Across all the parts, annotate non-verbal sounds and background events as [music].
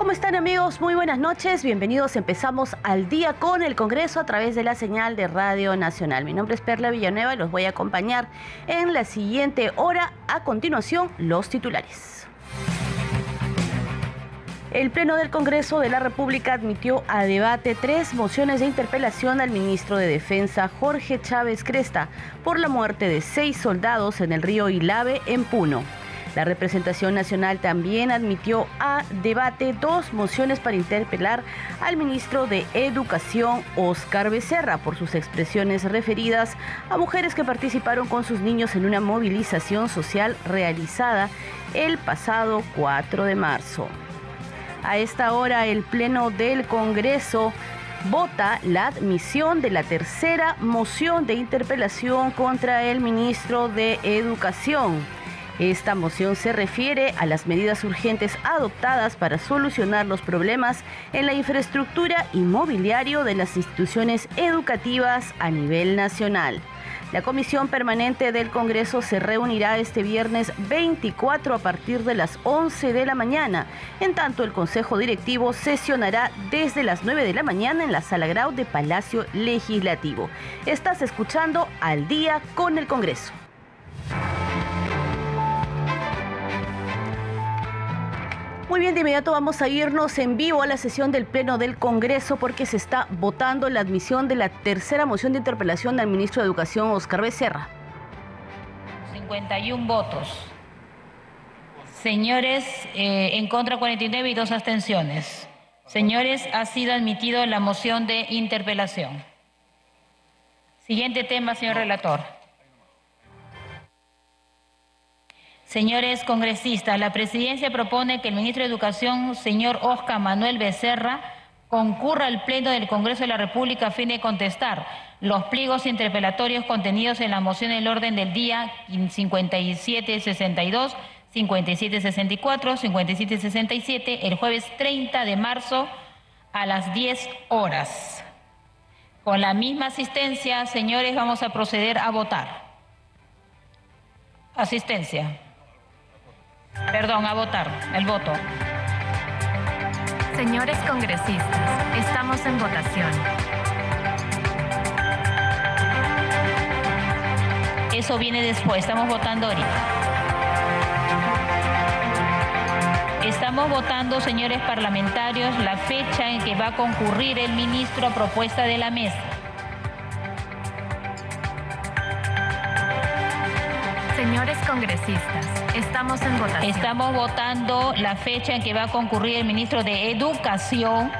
¿Cómo están amigos? Muy buenas noches, bienvenidos. Empezamos al día con el Congreso a través de la señal de Radio Nacional. Mi nombre es Perla Villanueva y los voy a acompañar en la siguiente hora. A continuación, los titulares. El Pleno del Congreso de la República admitió a debate tres mociones de interpelación al ministro de Defensa Jorge Chávez Cresta por la muerte de seis soldados en el río Ilave en Puno. La representación nacional también admitió a debate dos mociones para interpelar al ministro de Educación, Oscar Becerra, por sus expresiones referidas a mujeres que participaron con sus niños en una movilización social realizada el pasado 4 de marzo. A esta hora, el Pleno del Congreso vota la admisión de la tercera moción de interpelación contra el ministro de Educación. Esta moción se refiere a las medidas urgentes adoptadas para solucionar los problemas en la infraestructura inmobiliario de las instituciones educativas a nivel nacional. La Comisión Permanente del Congreso se reunirá este viernes 24 a partir de las 11 de la mañana. En tanto, el Consejo Directivo sesionará desde las 9 de la mañana en la Sala Grau de Palacio Legislativo. Estás escuchando al día con el Congreso. Muy bien, de inmediato vamos a irnos en vivo a la sesión del Pleno del Congreso porque se está votando la admisión de la tercera moción de interpelación al ministro de Educación, Oscar Becerra. 51 votos. Señores, eh, en contra 49 y dos abstenciones. Señores, ha sido admitido la moción de interpelación. Siguiente tema, señor relator. Señores congresistas, la presidencia propone que el ministro de Educación, señor Oscar Manuel Becerra, concurra al Pleno del Congreso de la República a fin de contestar los pliegos interpelatorios contenidos en la moción del orden del día 5762, 5764, 5767, el jueves 30 de marzo a las 10 horas. Con la misma asistencia, señores, vamos a proceder a votar. Asistencia. Perdón, a votar. El voto. Señores congresistas, estamos en votación. Eso viene después, estamos votando ahorita. Estamos votando, señores parlamentarios, la fecha en que va a concurrir el ministro a propuesta de la mesa. Señores congresistas, estamos en votación. Estamos votando la fecha en que va a concurrir el ministro de Educación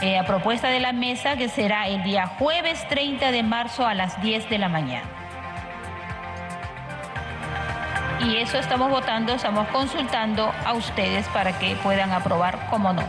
eh, a propuesta de la mesa, que será el día jueves 30 de marzo a las 10 de la mañana. Y eso estamos votando, estamos consultando a ustedes para que puedan aprobar, como no.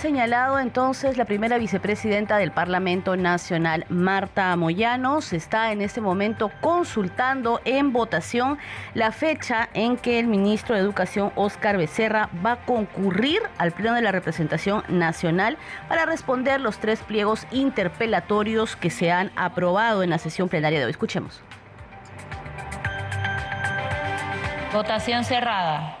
Señalado entonces la primera vicepresidenta del Parlamento Nacional, Marta Moyanos, está en este momento consultando en votación la fecha en que el ministro de Educación, Óscar Becerra, va a concurrir al Pleno de la Representación Nacional para responder los tres pliegos interpelatorios que se han aprobado en la sesión plenaria de hoy. Escuchemos. Votación cerrada.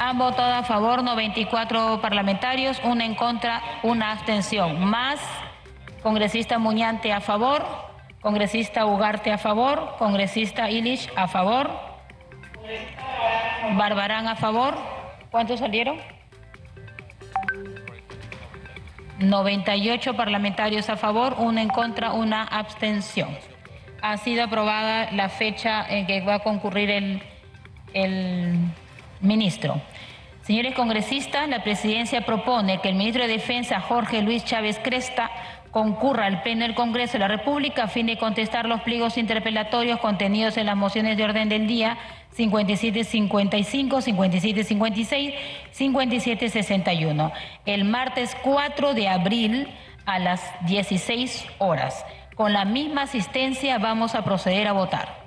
Han votado a favor 94 parlamentarios, una en contra, una abstención. Más congresista Muñante a favor, congresista Ugarte a favor, congresista Illich a favor, Barbarán a favor. ¿Cuántos salieron? 98 parlamentarios a favor, una en contra, una abstención. Ha sido aprobada la fecha en que va a concurrir el, el ministro. Señores congresistas, la presidencia propone que el ministro de Defensa, Jorge Luis Chávez Cresta, concurra al Pleno del Congreso de la República a fin de contestar los pliegos interpelatorios contenidos en las mociones de orden del día 5755, 5756, 5761, el martes 4 de abril a las 16 horas. Con la misma asistencia vamos a proceder a votar.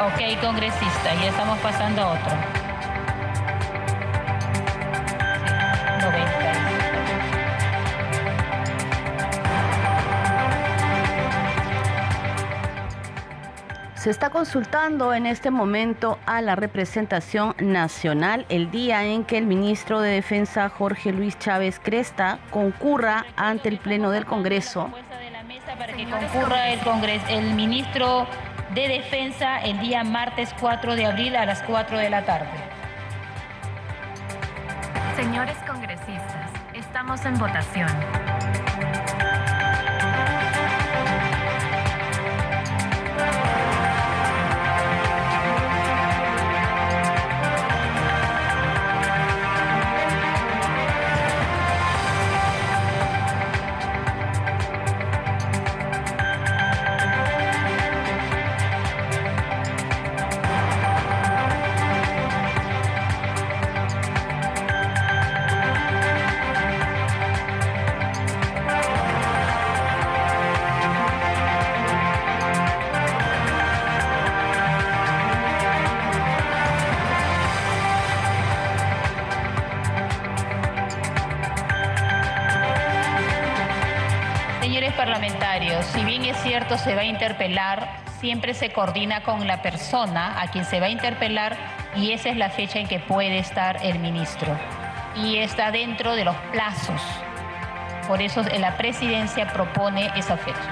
Ok, congresista, ya estamos pasando a otro. Se está consultando en este momento a la representación nacional el día en que el ministro de Defensa Jorge Luis Chávez Cresta concurra ante el Pleno del Congreso. Para que concurra el, Congreso, el ministro de Defensa el día martes 4 de abril a las 4 de la tarde. Señores congresistas, estamos en votación. Cierto se va a interpelar, siempre se coordina con la persona a quien se va a interpelar y esa es la fecha en que puede estar el ministro. Y está dentro de los plazos. Por eso la presidencia propone esa fecha.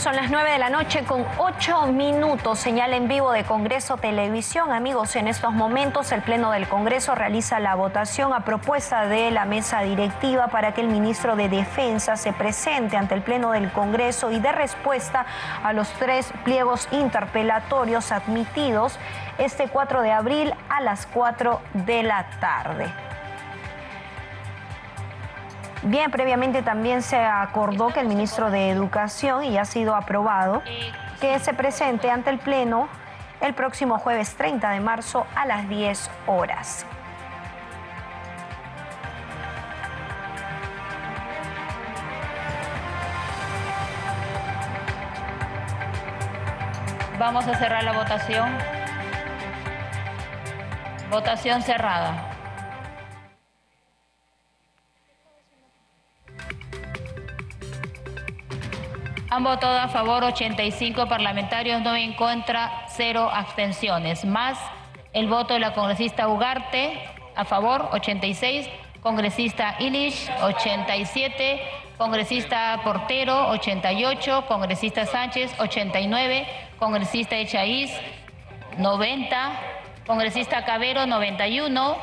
Son las 9 de la noche con 8 minutos. Señal en vivo de Congreso Televisión. Amigos, en estos momentos el Pleno del Congreso realiza la votación a propuesta de la mesa directiva para que el ministro de Defensa se presente ante el Pleno del Congreso y dé respuesta a los tres pliegos interpelatorios admitidos este 4 de abril a las 4 de la tarde. Bien, previamente también se acordó que el ministro de Educación, y ha sido aprobado, que se presente ante el Pleno el próximo jueves 30 de marzo a las 10 horas. Vamos a cerrar la votación. Votación cerrada. Han votado a favor 85 parlamentarios, 9 en contra, 0 abstenciones. Más el voto de la congresista Ugarte, a favor 86, congresista Ilish 87, congresista Portero 88, congresista Sánchez 89, congresista Echaíz 90, congresista Cabero 91,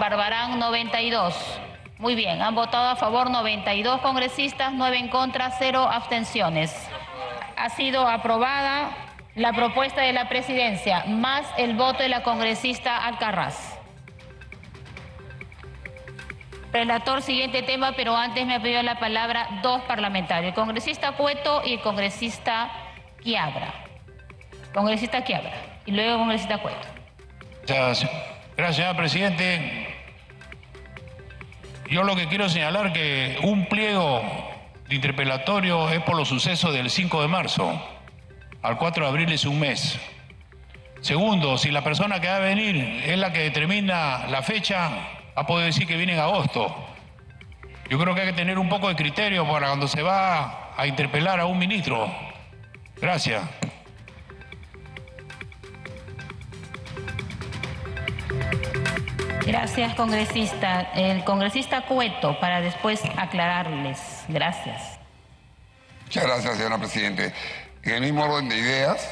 Barbarán 92. Muy bien, han votado a favor 92 congresistas, 9 en contra, 0 abstenciones. Ha sido aprobada la propuesta de la presidencia más el voto de la congresista Alcarraz. Relator, siguiente tema, pero antes me ha pedido la palabra dos parlamentarios, el congresista Cueto y el congresista Quiabra. Congresista Quiabra y luego congresista Cueto. Gracias, gracias presidente. Yo lo que quiero señalar que un pliego de interpelatorio es por los sucesos del 5 de marzo. Al 4 de abril es un mes. Segundo, si la persona que va a venir es la que determina la fecha, va a poder decir que viene en agosto. Yo creo que hay que tener un poco de criterio para cuando se va a interpelar a un ministro. Gracias. Gracias, congresista. El congresista Cueto, para después aclararles. Gracias. Muchas gracias, señora Presidente. En el mismo orden de ideas,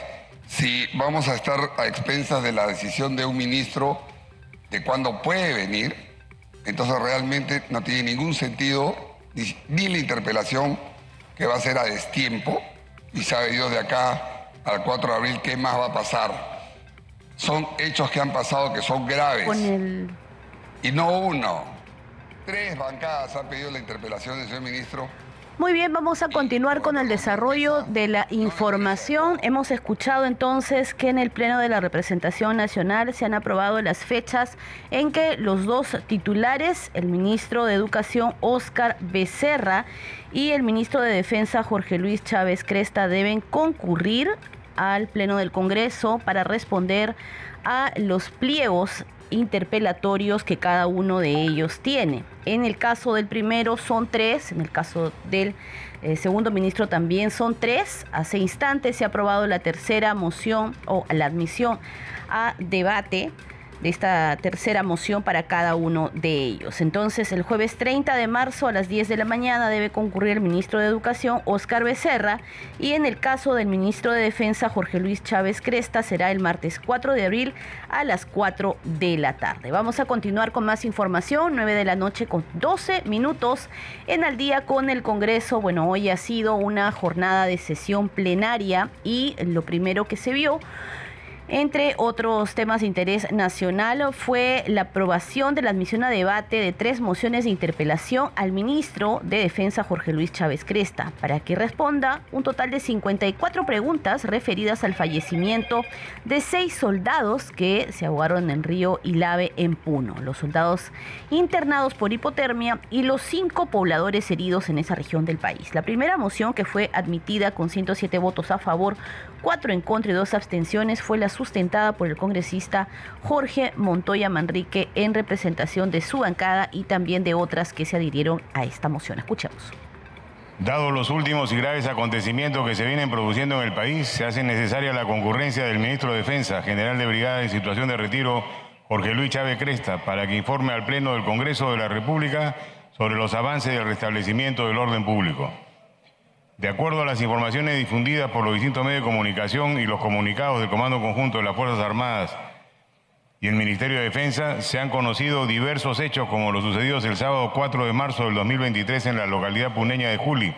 si vamos a estar a expensas de la decisión de un ministro de cuándo puede venir, entonces realmente no tiene ningún sentido ni, ni, la interpelación que va a ser a destiempo y sabe Dios de acá al 4 de abril qué más va a pasar. Son hechos que han pasado que son graves. Con el y no uno. Tres bancadas han pedido la interpelación del señor ministro. Muy bien, vamos a continuar con el desarrollo de la información. Hemos escuchado entonces que en el Pleno de la Representación Nacional se han aprobado las fechas en que los dos titulares, el ministro de Educación Óscar Becerra y el ministro de Defensa Jorge Luis Chávez Cresta, deben concurrir al Pleno del Congreso para responder a los pliegos interpelatorios que cada uno de ellos tiene. En el caso del primero son tres, en el caso del eh, segundo ministro también son tres. Hace instantes se ha aprobado la tercera moción o la admisión a debate esta tercera moción para cada uno de ellos. Entonces, el jueves 30 de marzo a las 10 de la mañana debe concurrir el ministro de Educación, Óscar Becerra, y en el caso del ministro de Defensa, Jorge Luis Chávez Cresta, será el martes 4 de abril a las 4 de la tarde. Vamos a continuar con más información, 9 de la noche con 12 minutos en al día con el Congreso. Bueno, hoy ha sido una jornada de sesión plenaria y lo primero que se vio entre otros temas de interés nacional fue la aprobación de la admisión a debate de tres mociones de interpelación al ministro de Defensa Jorge Luis Chávez Cresta para que responda un total de 54 preguntas referidas al fallecimiento de seis soldados que se ahogaron en río Ilave en Puno, los soldados internados por hipotermia y los cinco pobladores heridos en esa región del país. La primera moción que fue admitida con 107 votos a favor, cuatro en contra y dos abstenciones fue la sustentada por el congresista Jorge Montoya Manrique en representación de su bancada y también de otras que se adhirieron a esta moción. Escuchemos. Dado los últimos y graves acontecimientos que se vienen produciendo en el país, se hace necesaria la concurrencia del ministro de Defensa, general de brigada en situación de retiro, Jorge Luis Chávez Cresta, para que informe al Pleno del Congreso de la República sobre los avances del restablecimiento del orden público. De acuerdo a las informaciones difundidas por los distintos medios de comunicación y los comunicados del Comando Conjunto de las Fuerzas Armadas y el Ministerio de Defensa, se han conocido diversos hechos como los sucedidos el sábado 4 de marzo del 2023 en la localidad puneña de Juli,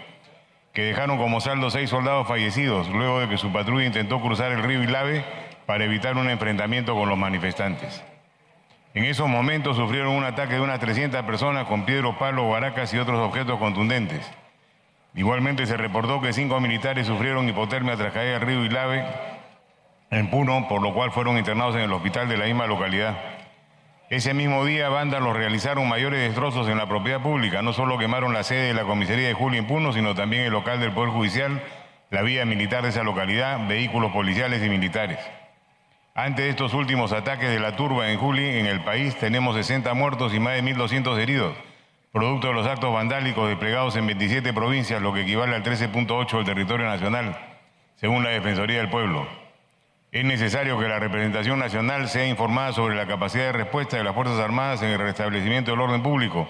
que dejaron como saldo seis soldados fallecidos luego de que su patrulla intentó cruzar el río Ilave para evitar un enfrentamiento con los manifestantes. En esos momentos sufrieron un ataque de unas 300 personas con piedros, palos, baracas y otros objetos contundentes. Igualmente se reportó que cinco militares sufrieron hipotermia tras caer al río Ilave en Puno, por lo cual fueron internados en el hospital de la misma localidad. Ese mismo día, vándalos realizaron mayores destrozos en la propiedad pública. No solo quemaron la sede de la comisaría de Julio en Puno, sino también el local del Poder Judicial, la vía militar de esa localidad, vehículos policiales y militares. Ante estos últimos ataques de la turba en Juli, en el país tenemos 60 muertos y más de 1.200 heridos producto de los actos vandálicos desplegados en 27 provincias, lo que equivale al 13.8 del territorio nacional, según la Defensoría del Pueblo. Es necesario que la representación nacional sea informada sobre la capacidad de respuesta de las Fuerzas Armadas en el restablecimiento del orden público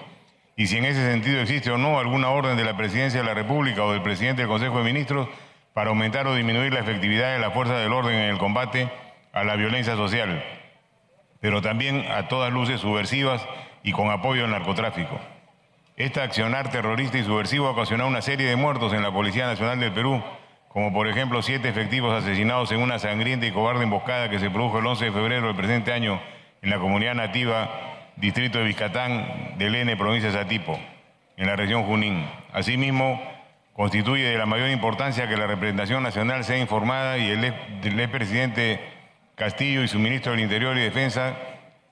y si en ese sentido existe o no alguna orden de la Presidencia de la República o del Presidente del Consejo de Ministros para aumentar o disminuir la efectividad de las fuerzas del orden en el combate a la violencia social, pero también a todas luces subversivas y con apoyo al narcotráfico. Este accionar terrorista y subversivo ha ocasionado una serie de muertos en la Policía Nacional del Perú, como por ejemplo siete efectivos asesinados en una sangrienta y cobarde emboscada que se produjo el 11 de febrero del presente año en la comunidad nativa, distrito de Vizcatán, del N, provincia de Satipo, en la región Junín. Asimismo, constituye de la mayor importancia que la representación nacional sea informada y el, el presidente Castillo y su ministro del Interior y Defensa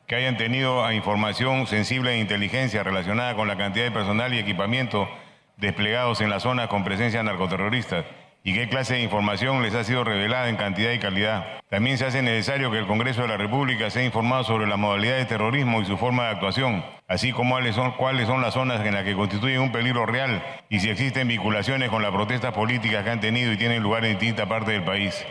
que hayan tenido información sensible e inteligencia relacionada con la cantidad de personal y equipamiento desplegados en la zona con presencia narcoterrorista y qué clase de información les ha sido revelada en cantidad y calidad. También se hace necesario que el Congreso de la República sea informado sobre la modalidad de terrorismo y su forma de actuación, así como cuáles son, cuáles son las zonas en las que constituyen un peligro real y si existen vinculaciones con las protestas políticas que han tenido y tienen lugar en distintas partes del país.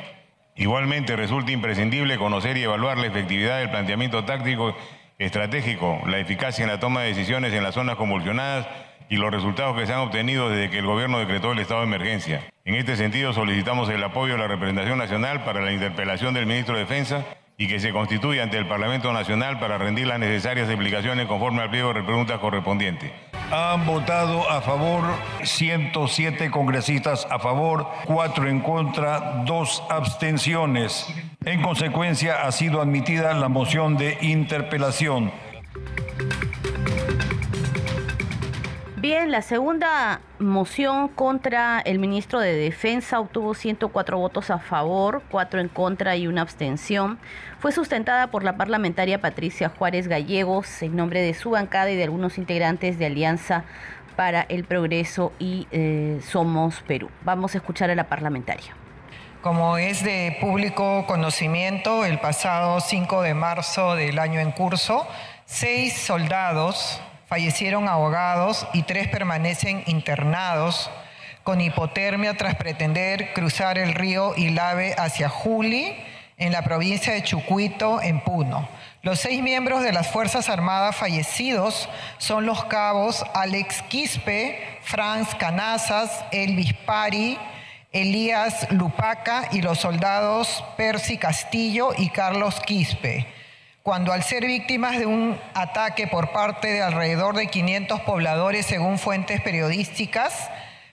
Igualmente resulta imprescindible conocer y evaluar la efectividad del planteamiento táctico estratégico, la eficacia en la toma de decisiones en las zonas convulsionadas y los resultados que se han obtenido desde que el gobierno decretó el estado de emergencia. En este sentido, solicitamos el apoyo de la representación nacional para la interpelación del ministro de Defensa y que se constituya ante el Parlamento Nacional para rendir las necesarias explicaciones conforme al pliego de preguntas correspondiente. Han votado a favor 107 congresistas a favor, 4 en contra, 2 abstenciones. En consecuencia, ha sido admitida la moción de interpelación. Bien, la segunda moción contra el ministro de Defensa obtuvo 104 votos a favor, 4 en contra y una abstención. Fue sustentada por la parlamentaria Patricia Juárez Gallegos en nombre de su bancada y de algunos integrantes de Alianza para el Progreso y eh, Somos Perú. Vamos a escuchar a la parlamentaria. Como es de público conocimiento, el pasado 5 de marzo del año en curso, seis soldados fallecieron ahogados y tres permanecen internados con hipotermia tras pretender cruzar el río Ilave hacia Juli, en la provincia de Chucuito, en Puno. Los seis miembros de las Fuerzas Armadas fallecidos son los cabos Alex Quispe, Franz Canazas, Elvis Pari, Elías Lupaca y los soldados Percy Castillo y Carlos Quispe cuando al ser víctimas de un ataque por parte de alrededor de 500 pobladores, según fuentes periodísticas,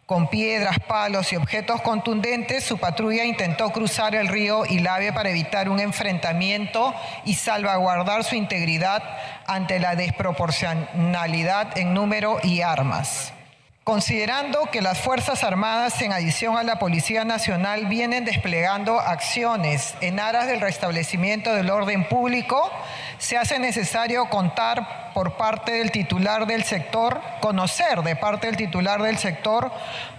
con piedras, palos y objetos contundentes, su patrulla intentó cruzar el río Ilave para evitar un enfrentamiento y salvaguardar su integridad ante la desproporcionalidad en número y armas. Considerando que las Fuerzas Armadas, en adición a la Policía Nacional, vienen desplegando acciones en aras del restablecimiento del orden público, se hace necesario contar por parte del titular del sector, conocer de parte del titular del sector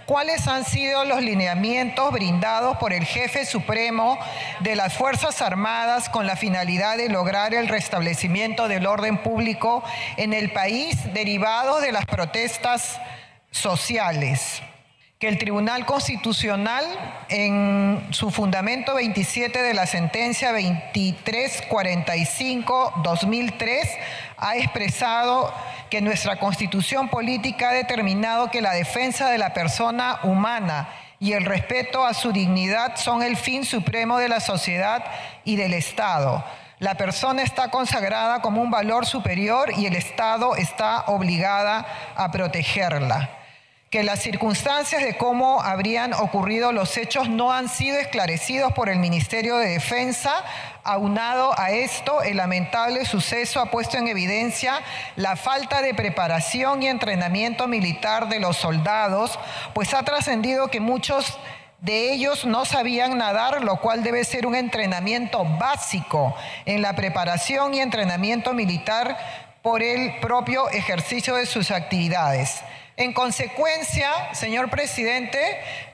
cuáles han sido los lineamientos brindados por el jefe supremo de las Fuerzas Armadas con la finalidad de lograr el restablecimiento del orden público en el país derivado de las protestas sociales que el Tribunal Constitucional en su fundamento 27 de la sentencia 2345-2003 ha expresado que nuestra constitución política ha determinado que la defensa de la persona humana y el respeto a su dignidad son el fin supremo de la sociedad y del Estado. La persona está consagrada como un valor superior y el Estado está obligada a protegerla que las circunstancias de cómo habrían ocurrido los hechos no han sido esclarecidos por el Ministerio de Defensa. Aunado a esto, el lamentable suceso ha puesto en evidencia la falta de preparación y entrenamiento militar de los soldados, pues ha trascendido que muchos de ellos no sabían nadar, lo cual debe ser un entrenamiento básico en la preparación y entrenamiento militar por el propio ejercicio de sus actividades. En consecuencia, señor presidente,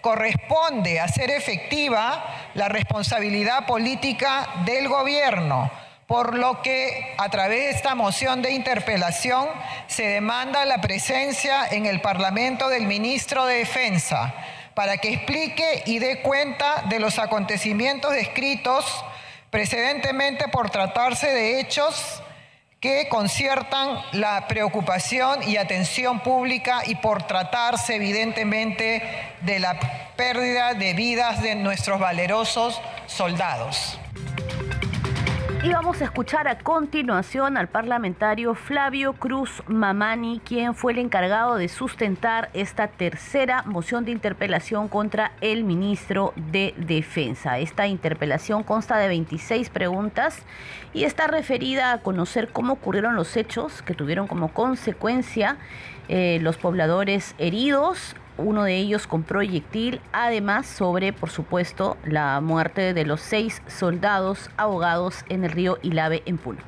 corresponde hacer efectiva la responsabilidad política del gobierno, por lo que a través de esta moción de interpelación se demanda la presencia en el Parlamento del ministro de Defensa para que explique y dé cuenta de los acontecimientos descritos precedentemente por tratarse de hechos que conciertan la preocupación y atención pública y por tratarse evidentemente de la pérdida de vidas de nuestros valerosos soldados. Y vamos a escuchar a continuación al parlamentario Flavio Cruz Mamani, quien fue el encargado de sustentar esta tercera moción de interpelación contra el ministro de Defensa. Esta interpelación consta de 26 preguntas y está referida a conocer cómo ocurrieron los hechos que tuvieron como consecuencia eh, los pobladores heridos uno de ellos con proyectil, además sobre, por supuesto, la muerte de los seis soldados ahogados en el río Ilave en Puno.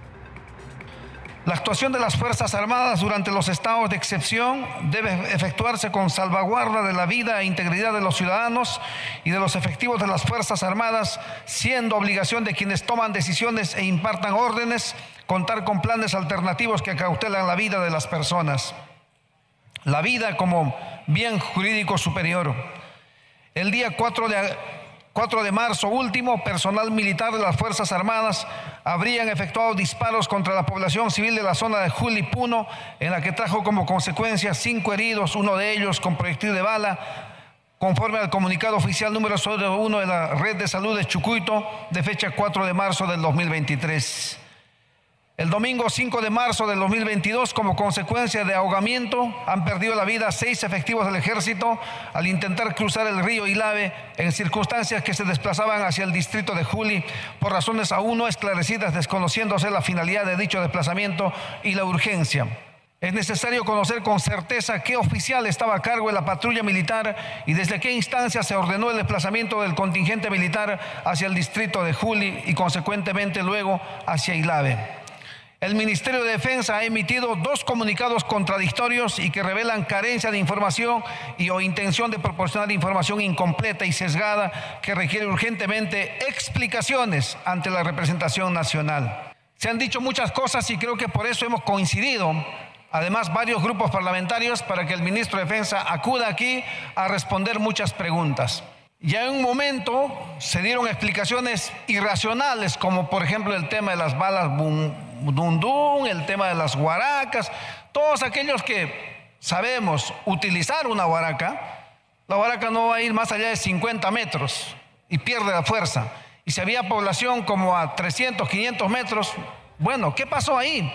La actuación de las Fuerzas Armadas durante los estados de excepción debe efectuarse con salvaguarda de la vida e integridad de los ciudadanos y de los efectivos de las Fuerzas Armadas, siendo obligación de quienes toman decisiones e impartan órdenes contar con planes alternativos que cautelan la vida de las personas. La vida como bien jurídico superior. El día 4 de, 4 de marzo último, personal militar de las Fuerzas Armadas habrían efectuado disparos contra la población civil de la zona de Julipuno, en la que trajo como consecuencia cinco heridos, uno de ellos con proyectil de bala, conforme al comunicado oficial número 1 de la Red de Salud de Chucuito, de fecha 4 de marzo del 2023. El domingo 5 de marzo del 2022, como consecuencia de ahogamiento, han perdido la vida seis efectivos del ejército al intentar cruzar el río Ilave en circunstancias que se desplazaban hacia el distrito de Juli por razones aún no esclarecidas, desconociéndose la finalidad de dicho desplazamiento y la urgencia. Es necesario conocer con certeza qué oficial estaba a cargo de la patrulla militar y desde qué instancia se ordenó el desplazamiento del contingente militar hacia el distrito de Juli y consecuentemente luego hacia Ilave. El Ministerio de Defensa ha emitido dos comunicados contradictorios y que revelan carencia de información y o intención de proporcionar información incompleta y sesgada que requiere urgentemente explicaciones ante la representación nacional. Se han dicho muchas cosas y creo que por eso hemos coincidido, además varios grupos parlamentarios, para que el ministro de Defensa acuda aquí a responder muchas preguntas. Ya en un momento se dieron explicaciones irracionales, como por ejemplo el tema de las balas dundún, el tema de las guaracas, todos aquellos que sabemos utilizar una guaraca, la guaraca no va a ir más allá de 50 metros y pierde la fuerza. Y si había población como a 300, 500 metros, bueno, ¿qué pasó ahí?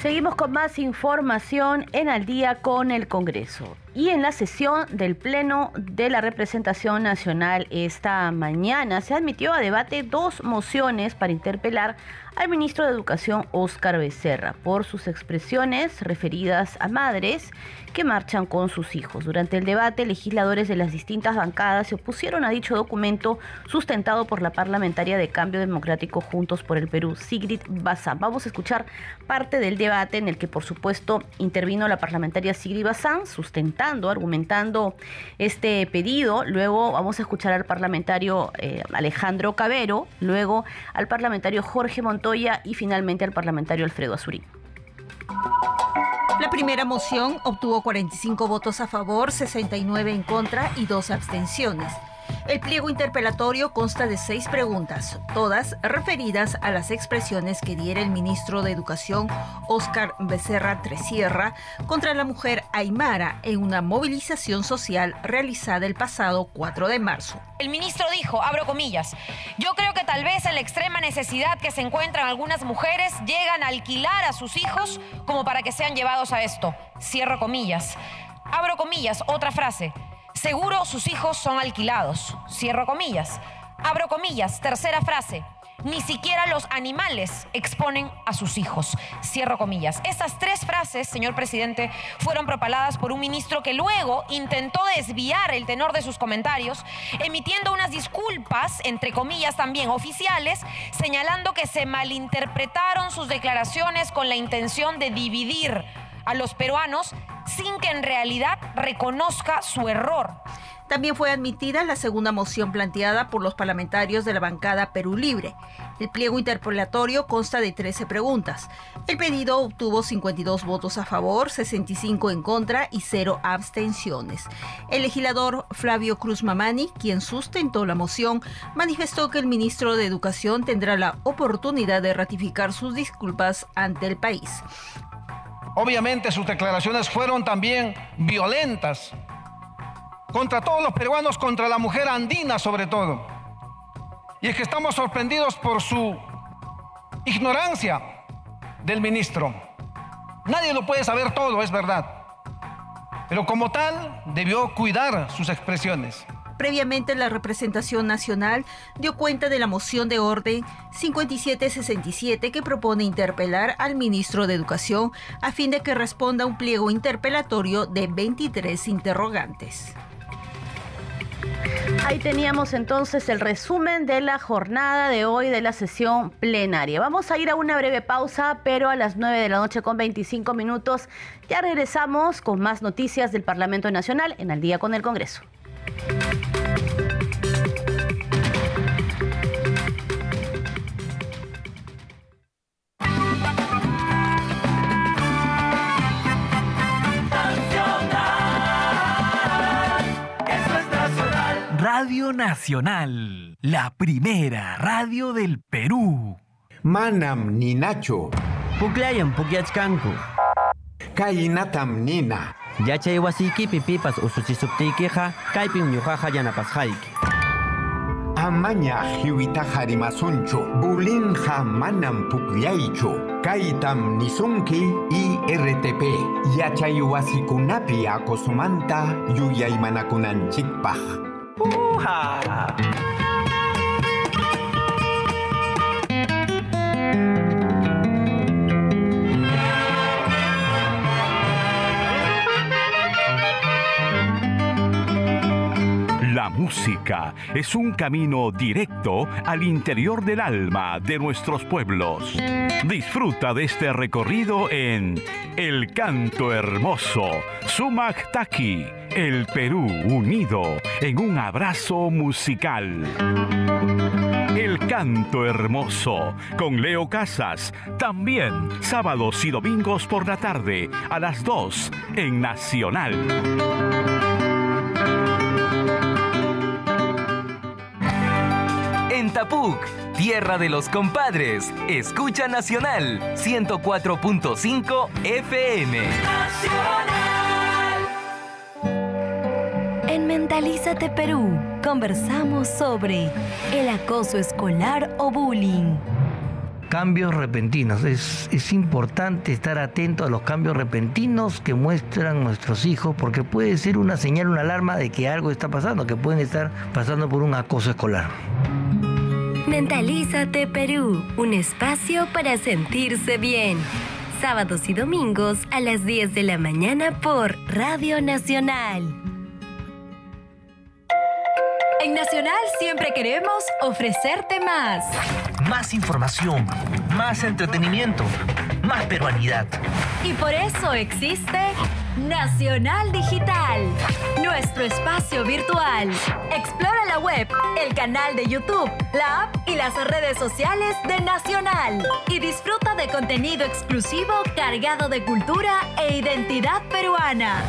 Seguimos con más información en Al día con el Congreso. Y en la sesión del Pleno de la Representación Nacional esta mañana se admitió a debate dos mociones para interpelar al ministro de Educación Óscar Becerra por sus expresiones referidas a madres que marchan con sus hijos. Durante el debate, legisladores de las distintas bancadas se opusieron a dicho documento sustentado por la parlamentaria de Cambio Democrático Juntos por el Perú, Sigrid Bazán. Vamos a escuchar parte del debate en el que, por supuesto, intervino la parlamentaria Sigrid Bazán, sustentando, argumentando este pedido. Luego vamos a escuchar al parlamentario eh, Alejandro Cabero, luego al parlamentario Jorge Montoya y finalmente al parlamentario Alfredo Azurín. La primera moción obtuvo 45 votos a favor, 69 en contra y dos abstenciones. El pliego interpelatorio consta de seis preguntas, todas referidas a las expresiones que diera el ministro de Educación, Óscar Becerra Tresierra, contra la mujer Aymara en una movilización social realizada el pasado 4 de marzo. El ministro dijo, abro comillas, yo creo que tal vez en la extrema necesidad que se encuentran algunas mujeres llegan a alquilar a sus hijos como para que sean llevados a esto. Cierro comillas. Abro comillas, otra frase. Seguro sus hijos son alquilados. Cierro comillas. Abro comillas. Tercera frase. Ni siquiera los animales exponen a sus hijos. Cierro comillas. Estas tres frases, señor presidente, fueron propaladas por un ministro que luego intentó desviar el tenor de sus comentarios, emitiendo unas disculpas, entre comillas también oficiales, señalando que se malinterpretaron sus declaraciones con la intención de dividir a los peruanos sin que en realidad reconozca su error. También fue admitida la segunda moción planteada por los parlamentarios de la bancada Perú Libre. El pliego interpelatorio consta de 13 preguntas. El pedido obtuvo 52 votos a favor, 65 en contra y 0 abstenciones. El legislador Flavio Cruz Mamani, quien sustentó la moción, manifestó que el ministro de Educación tendrá la oportunidad de ratificar sus disculpas ante el país. Obviamente sus declaraciones fueron también violentas contra todos los peruanos, contra la mujer andina sobre todo. Y es que estamos sorprendidos por su ignorancia del ministro. Nadie lo puede saber todo, es verdad. Pero como tal, debió cuidar sus expresiones. Previamente, la representación nacional dio cuenta de la moción de orden 5767 que propone interpelar al ministro de Educación a fin de que responda un pliego interpelatorio de 23 interrogantes. Ahí teníamos entonces el resumen de la jornada de hoy de la sesión plenaria. Vamos a ir a una breve pausa, pero a las 9 de la noche con 25 minutos ya regresamos con más noticias del Parlamento Nacional en Al día con el Congreso. Radio Nacional, la primera radio del Perú. Manam Ninacho. Puklayan pukyachkanku. Kaynatam Nina. Yachay wasiki pipipas usuchisuptiykiqa kaypin ñuqaqa yanapasqayki. Amaña hiwita harimasunchu. Bulinja manam pukllaychu. Kaytam nisunki IRTP. Yachay wasikunapi akosumanta yuyaymanakunanchikpaq. Hoo-ha! La música es un camino directo al interior del alma de nuestros pueblos. Disfruta de este recorrido en El Canto Hermoso, Sumac Taki, el Perú unido en un abrazo musical. El Canto Hermoso con Leo Casas, también sábados y domingos por la tarde a las 2 en Nacional. En Tapuc, tierra de los compadres, escucha Nacional 104.5 FM. En Mentalízate Perú, conversamos sobre el acoso escolar o bullying. Cambios repentinos. Es, es importante estar atento a los cambios repentinos que muestran nuestros hijos porque puede ser una señal, una alarma de que algo está pasando, que pueden estar pasando por un acoso escolar. Mentalízate Perú, un espacio para sentirse bien. Sábados y domingos a las 10 de la mañana por Radio Nacional. En Nacional siempre queremos ofrecerte más. Más información, más entretenimiento, más peruanidad. Y por eso existe Nacional Digital, nuestro espacio virtual. Explora la web, el canal de YouTube, la app y las redes sociales de Nacional. Y disfruta de contenido exclusivo cargado de cultura e identidad peruana.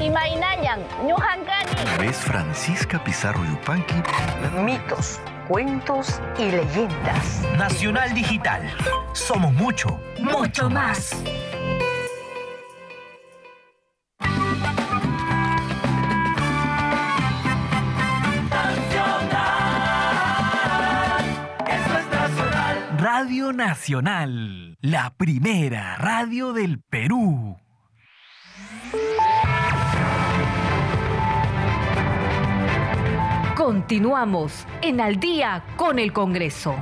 Imainayan. ¿Ves Francisca Pizarro Yupanqui? Mitos, cuentos y leyendas. Nacional Digital. Somos mucho, mucho más. Radio Nacional, la primera radio del Perú. Continuamos en Al día con el Congreso.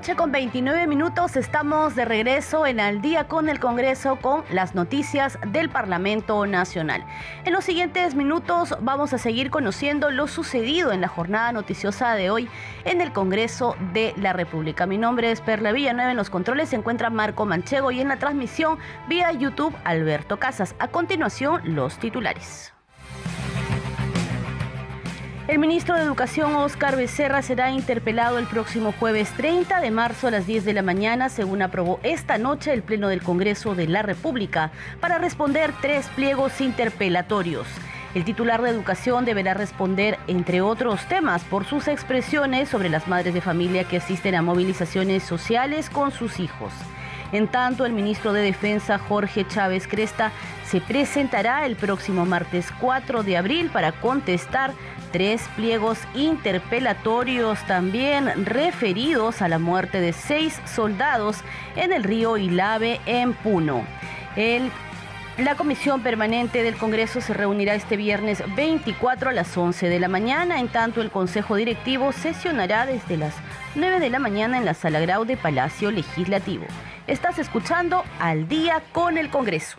Noche con 29 minutos estamos de regreso en Al día con el Congreso con las noticias del Parlamento Nacional. En los siguientes minutos vamos a seguir conociendo lo sucedido en la jornada noticiosa de hoy en el Congreso de la República. Mi nombre es Perla Villanueva, en los controles se encuentra Marco Manchego y en la transmisión vía YouTube Alberto Casas. A continuación, los titulares. El ministro de Educación, Oscar Becerra, será interpelado el próximo jueves 30 de marzo a las 10 de la mañana, según aprobó esta noche el Pleno del Congreso de la República, para responder tres pliegos interpelatorios. El titular de Educación deberá responder, entre otros temas, por sus expresiones sobre las madres de familia que asisten a movilizaciones sociales con sus hijos. En tanto, el ministro de Defensa, Jorge Chávez Cresta, se presentará el próximo martes 4 de abril para contestar tres pliegos interpelatorios también referidos a la muerte de seis soldados en el río Ilave en Puno. La comisión permanente del Congreso se reunirá este viernes 24 a las 11 de la mañana. En tanto, el Consejo Directivo sesionará desde las 9 de la mañana en la Sala Grau de Palacio Legislativo. Estás escuchando Al día con el Congreso.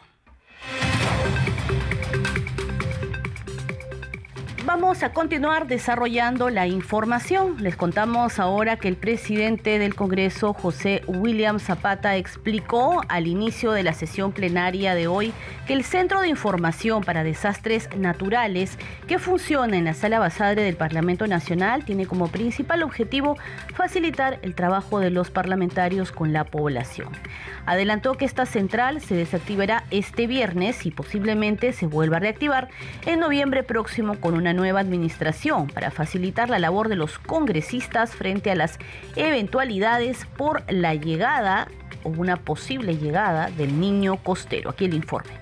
Vamos a continuar desarrollando la información. Les contamos ahora que el presidente del Congreso, José William Zapata, explicó al inicio de la sesión plenaria de hoy que el Centro de Información para Desastres Naturales que funciona en la sala Basadre del Parlamento Nacional tiene como principal objetivo facilitar el trabajo de los parlamentarios con la población. Adelantó que esta central se desactivará este viernes y posiblemente se vuelva a reactivar en noviembre próximo con nueva administración para facilitar la labor de los congresistas frente a las eventualidades por la llegada o una posible llegada del niño costero. Aquí el informe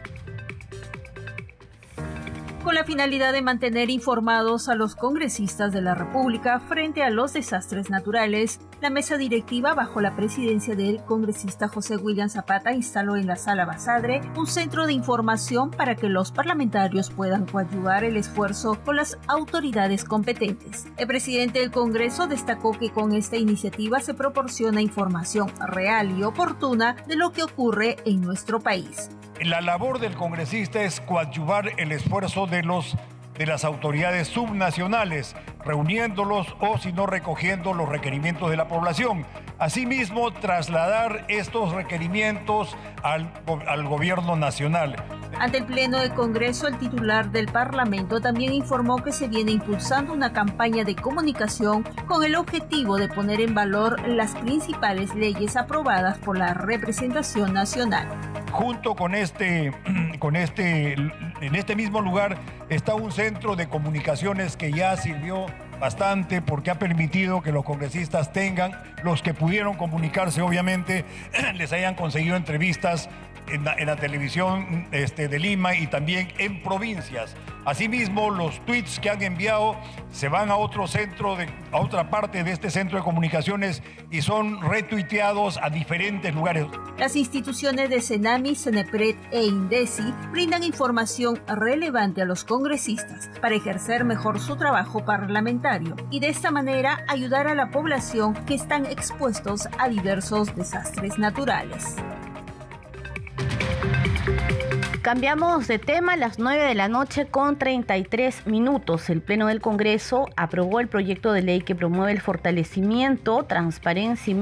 con la finalidad de mantener informados a los congresistas de la República frente a los desastres naturales. La mesa directiva, bajo la presidencia del congresista José William Zapata, instaló en la sala Basadre un centro de información para que los parlamentarios puedan coadyuvar el esfuerzo con las autoridades competentes. El presidente del Congreso destacó que con esta iniciativa se proporciona información real y oportuna de lo que ocurre en nuestro país. La labor del congresista es coadyuvar el esfuerzo de los de las autoridades subnacionales, reuniéndolos o si no recogiendo los requerimientos de la población. Asimismo, trasladar estos requerimientos al, al gobierno nacional. Ante el Pleno de Congreso, el titular del Parlamento también informó que se viene impulsando una campaña de comunicación con el objetivo de poner en valor las principales leyes aprobadas por la representación nacional. Junto con este, [clears throat] con este, en este mismo lugar está un centro de comunicaciones que ya sirvió bastante porque ha permitido que los congresistas tengan, los que pudieron comunicarse obviamente, [clears throat] les hayan conseguido entrevistas en la, televisión este, de Lima y también en provincias. Asimismo, los tweets que han enviado se van a otro centro, de, a otra parte de este centro de comunicaciones y son retuiteados a diferentes lugares. Las instituciones de Senami, Senepred e Indesi brindan información relevante a los congresistas para ejercer mejor su trabajo parlamentario y de esta manera ayudar a la población que están expuestos a diversos desastres naturales. Cambiamos de tema a las 9 de la noche con 33 minutos. El Pleno del Congreso aprobó el proyecto de ley que promueve el fortalecimiento, transparencia y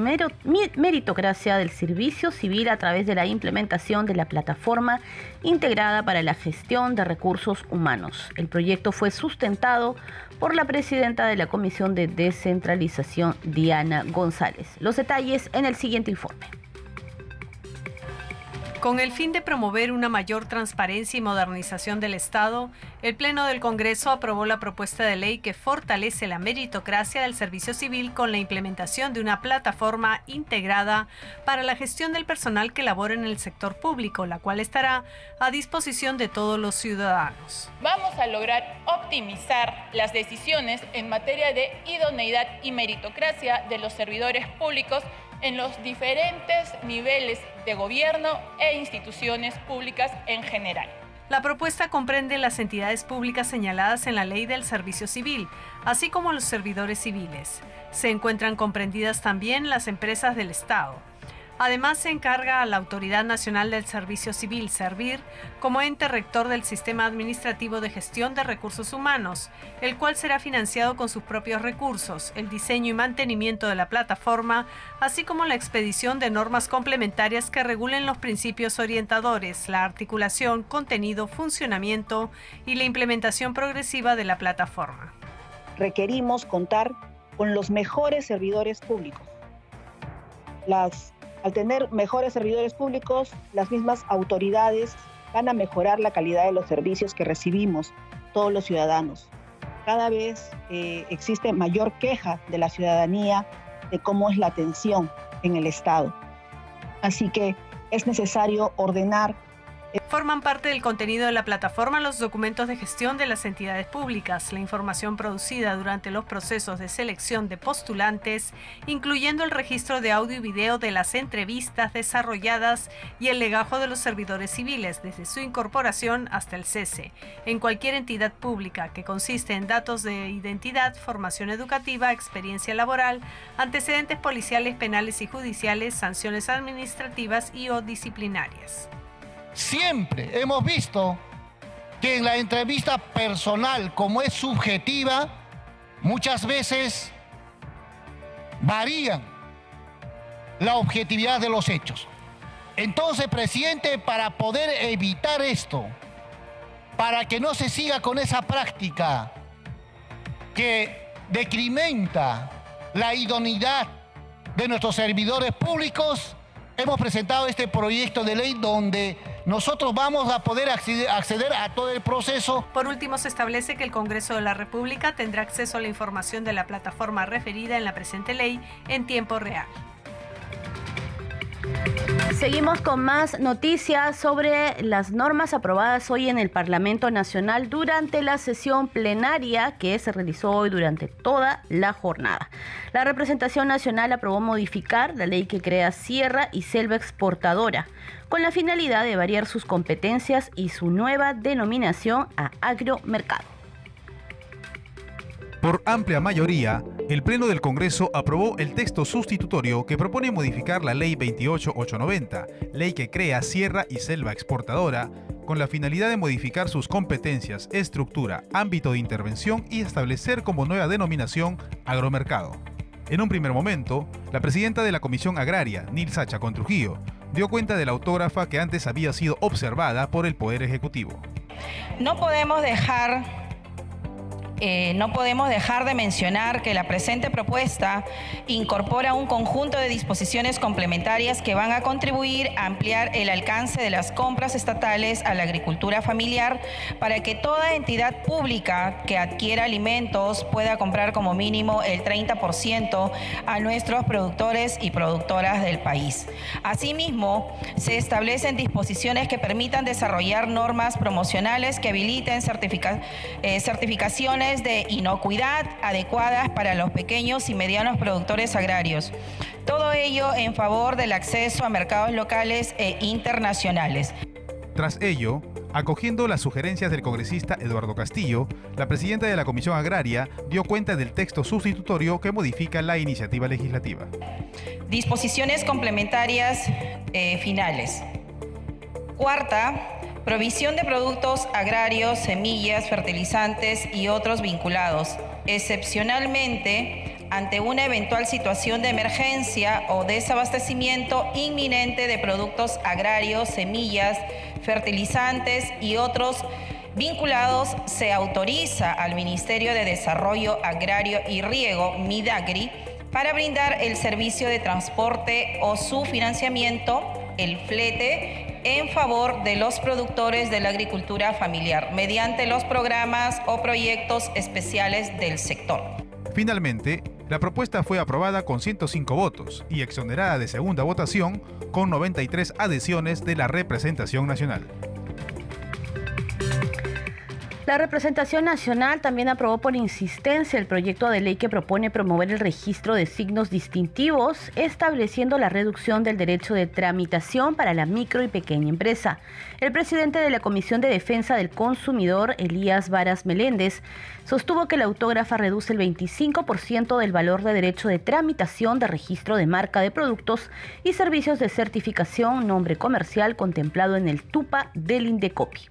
meritocracia del servicio civil a través de la implementación de la plataforma integrada para la gestión de recursos humanos. El proyecto fue sustentado por la presidenta de la Comisión de Descentralización, Diana González. Los detalles en el siguiente informe. Con el fin de promover una mayor transparencia y modernización del Estado, el Pleno del Congreso aprobó la propuesta de ley que fortalece la meritocracia del servicio civil con la implementación de una plataforma integrada para la gestión del personal que labora en el sector público, la cual estará a disposición de todos los ciudadanos. Vamos a lograr optimizar las decisiones en materia de idoneidad y meritocracia de los servidores públicos en los diferentes niveles de gobierno e instituciones públicas en general. La propuesta comprende las entidades públicas señaladas en la ley del servicio civil, así como los servidores civiles. Se encuentran comprendidas también las empresas del Estado. Además, se encarga a la Autoridad Nacional del Servicio Civil, Servir, como ente rector del Sistema Administrativo de Gestión de Recursos Humanos, el cual será financiado con sus propios recursos, el diseño y mantenimiento de la plataforma, así como la expedición de normas complementarias que regulen los principios orientadores, la articulación, contenido, funcionamiento y la implementación progresiva de la plataforma. Requerimos contar con los mejores servidores públicos. Las al tener mejores servidores públicos, las mismas autoridades van a mejorar la calidad de los servicios que recibimos todos los ciudadanos. Cada vez eh, existe mayor queja de la ciudadanía de cómo es la atención en el Estado. Así que es necesario ordenar Forman parte del contenido de la plataforma los documentos de gestión de las entidades públicas, la información producida durante los procesos de selección de postulantes, incluyendo el registro de audio y video de las entrevistas desarrolladas y el legajo de los servidores civiles desde su incorporación hasta el cese, en cualquier entidad pública que consiste en datos de identidad, formación educativa, experiencia laboral, antecedentes policiales, penales y judiciales, sanciones administrativas y o disciplinarias siempre hemos visto que en la entrevista personal, como es subjetiva, muchas veces varían la objetividad de los hechos. Entonces, presidente, para poder evitar esto, para que no se siga con esa práctica que decrimenta la idoneidad de nuestros servidores públicos, hemos presentado este proyecto de ley donde nosotros vamos a poder acceder, a todo el proceso. Por último, se establece que el Congreso de la República tendrá acceso a la información de la plataforma referida en la presente ley en tiempo real. Seguimos con más noticias sobre las normas aprobadas hoy en el Parlamento Nacional durante la sesión plenaria que se realizó hoy durante toda la jornada. La representación nacional aprobó modificar la ley que crea Sierra y Selva Exportadora con la finalidad de variar sus competencias y su nueva denominación a agromercado. Por amplia mayoría, el Pleno del Congreso aprobó el texto sustitutorio que propone modificar la Ley 28890, ley que crea Sierra y Selva Exportadora, con la finalidad de modificar sus competencias, estructura, ámbito de intervención y establecer como nueva denominación agromercado. En un primer momento, la presidenta de la Comisión Agraria, Nil Sacha Trujillo, dio cuenta de la autógrafa que antes había sido observada por el Poder Ejecutivo. No podemos dejar eh, no podemos dejar de mencionar que la presente propuesta incorpora un conjunto de disposiciones complementarias que van a contribuir a ampliar el alcance de las compras estatales a la agricultura familiar para que toda entidad pública que adquiera alimentos pueda comprar como mínimo el 30% a nuestros productores y productoras del país. Asimismo, se establecen disposiciones que permitan desarrollar normas promocionales que habiliten eh, certificaciones de inocuidad adecuadas para los pequeños y medianos productores agrarios. Todo ello en favor del acceso a mercados locales e internacionales. Tras ello, acogiendo las sugerencias del congresista Eduardo Castillo, la presidenta de la Comisión Agraria dio cuenta del texto sustitutorio que modifica la iniciativa legislativa. Disposiciones complementarias eh, finales. Cuarta, Provisión de productos agrarios, semillas, fertilizantes y otros vinculados. Excepcionalmente, ante una eventual situación de emergencia o desabastecimiento inminente de productos agrarios, semillas, fertilizantes y otros vinculados, se autoriza al Ministerio de Desarrollo Agrario y Riego, MIDAGRI, para brindar el servicio de transporte o su financiamiento, el flete en favor de los productores de la agricultura familiar mediante los programas o proyectos especiales del sector. Finalmente, la propuesta fue aprobada con 105 votos y exonerada de segunda votación con 93 adhesiones de la representación nacional. La representación nacional también aprobó por insistencia el proyecto de ley que propone promover el registro de signos distintivos, estableciendo la reducción del derecho de tramitación para la micro y pequeña empresa. El presidente de la Comisión de Defensa del Consumidor, Elías Varas Meléndez, sostuvo que la autógrafa reduce el 25% del valor de derecho de tramitación de registro de marca de productos y servicios de certificación nombre comercial contemplado en el TUPA del Indecopi.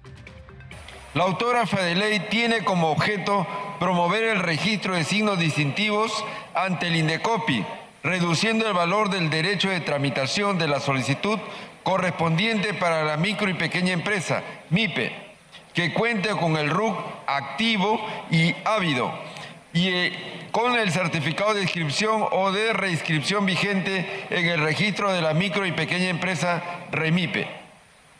La autógrafa de ley tiene como objeto promover el registro de signos distintivos ante el INDECOPI, reduciendo el valor del derecho de tramitación de la solicitud correspondiente para la micro y pequeña empresa, MIPE, que cuente con el RUC activo y ávido y eh, con el certificado de inscripción o de reinscripción vigente en el registro de la micro y pequeña empresa REMIPE.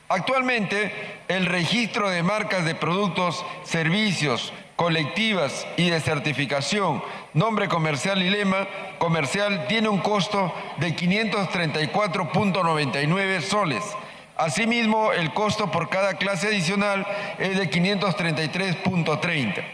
Actualmente, el registro de marcas de productos, servicios, colectivas y de certificación, nombre comercial y lema comercial tiene un costo de 534.99 soles. Asimismo, el costo por cada clase adicional es de 533.30.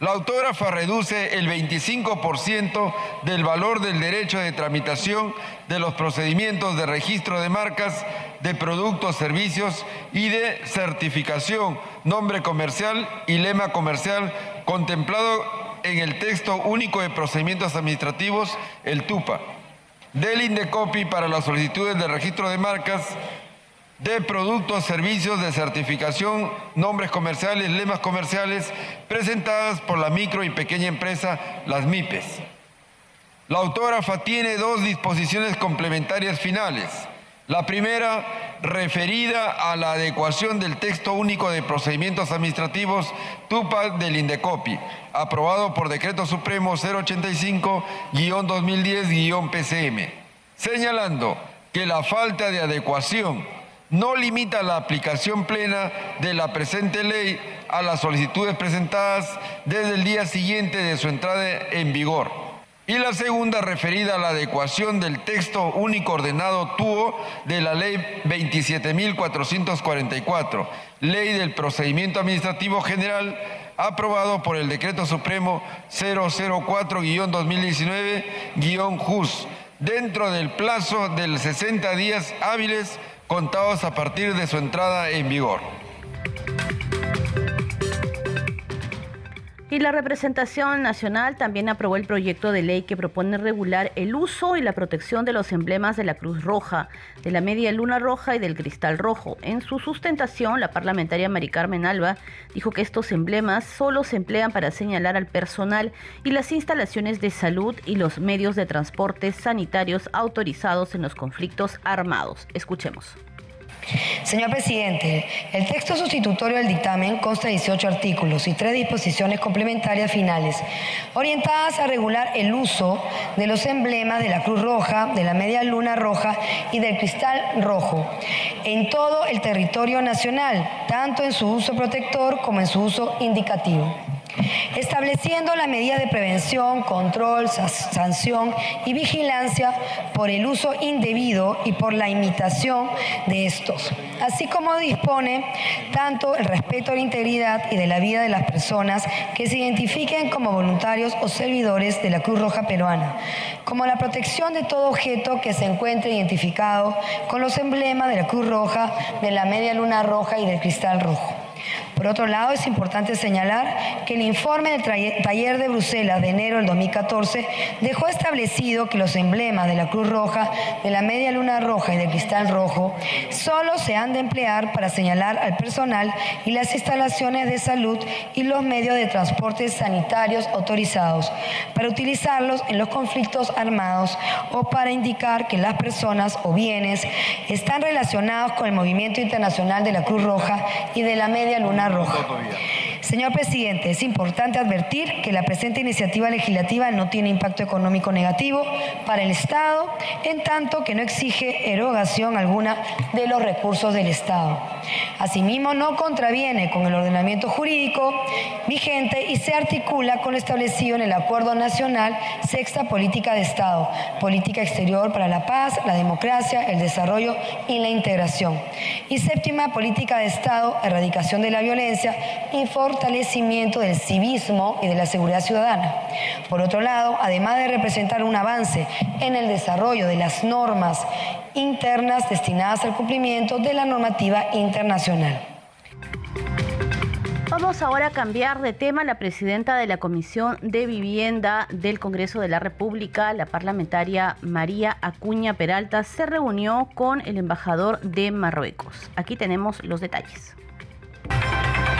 La autógrafa reduce el 25% del valor del derecho de tramitación de los procedimientos de registro de marcas, de productos, servicios y de certificación, nombre comercial y lema comercial contemplado en el texto único de procedimientos administrativos, el TUPA. Del INDECOPI para las solicitudes de registro de marcas, de productos, servicios de certificación, nombres comerciales, lemas comerciales presentadas por la micro y pequeña empresa, las MIPES. La autógrafa tiene dos disposiciones complementarias finales. La primera, referida a la adecuación del texto único de procedimientos administrativos TUPA del INDECOPI, aprobado por Decreto Supremo 085-2010-PCM, señalando que la falta de adecuación no limita la aplicación plena de la presente ley a las solicitudes presentadas desde el día siguiente de su entrada en vigor. Y la segunda referida a la adecuación del texto único ordenado TUO de la ley 27.444, ley del procedimiento administrativo general aprobado por el Decreto Supremo 004-2019-JUS, dentro del plazo de 60 días hábiles contados a partir de su entrada en vigor. Y la representación nacional también aprobó el proyecto de ley que propone regular el uso y la protección de los emblemas de la Cruz Roja, de la Media Luna Roja y del Cristal Rojo. En su sustentación, la parlamentaria Mari Carmen Alba dijo que estos emblemas solo se emplean para señalar al personal y las instalaciones de salud y los medios de transporte sanitarios autorizados en los conflictos armados. Escuchemos. Señor presidente, el texto sustitutorio del dictamen consta de 18 artículos y tres disposiciones complementarias finales, orientadas a regular el uso de los emblemas de la Cruz Roja, de la Media Luna Roja y del Cristal Rojo en todo el territorio nacional, tanto en su uso protector como en su uso indicativo estableciendo las medidas de prevención, control, sanción y vigilancia por el uso indebido y por la imitación de estos, así como dispone tanto el respeto a la integridad y de la vida de las personas que se identifiquen como voluntarios o servidores de la Cruz Roja Peruana, como la protección de todo objeto que se encuentre identificado con los emblemas de la Cruz Roja, de la Media Luna Roja y del Cristal Rojo. Por otro lado, es importante señalar que el informe del taller de Bruselas de enero del 2014 dejó establecido que los emblemas de la Cruz Roja, de la Media Luna Roja y del Cristal Rojo solo se han de emplear para señalar al personal y las instalaciones de salud y los medios de transporte sanitarios autorizados, para utilizarlos en los conflictos armados o para indicar que las personas o bienes están relacionados con el movimiento internacional de la Cruz Roja y de la Media Luna Roja. Señor presidente, es importante advertir que la presente iniciativa legislativa no tiene impacto económico negativo para el Estado, en tanto que no exige erogación alguna de los recursos del Estado. Asimismo, no contraviene con el ordenamiento jurídico vigente y se articula con lo establecido en el Acuerdo Nacional Sexta Política de Estado, Política Exterior para la Paz, la Democracia, el Desarrollo y la Integración. Y séptima Política de Estado, Erradicación de la Violencia y fortalecimiento del civismo y de la seguridad ciudadana. Por otro lado, además de representar un avance en el desarrollo de las normas internas destinadas al cumplimiento de la normativa internacional. Vamos ahora a cambiar de tema. La presidenta de la Comisión de Vivienda del Congreso de la República, la parlamentaria María Acuña Peralta, se reunió con el embajador de Marruecos. Aquí tenemos los detalles.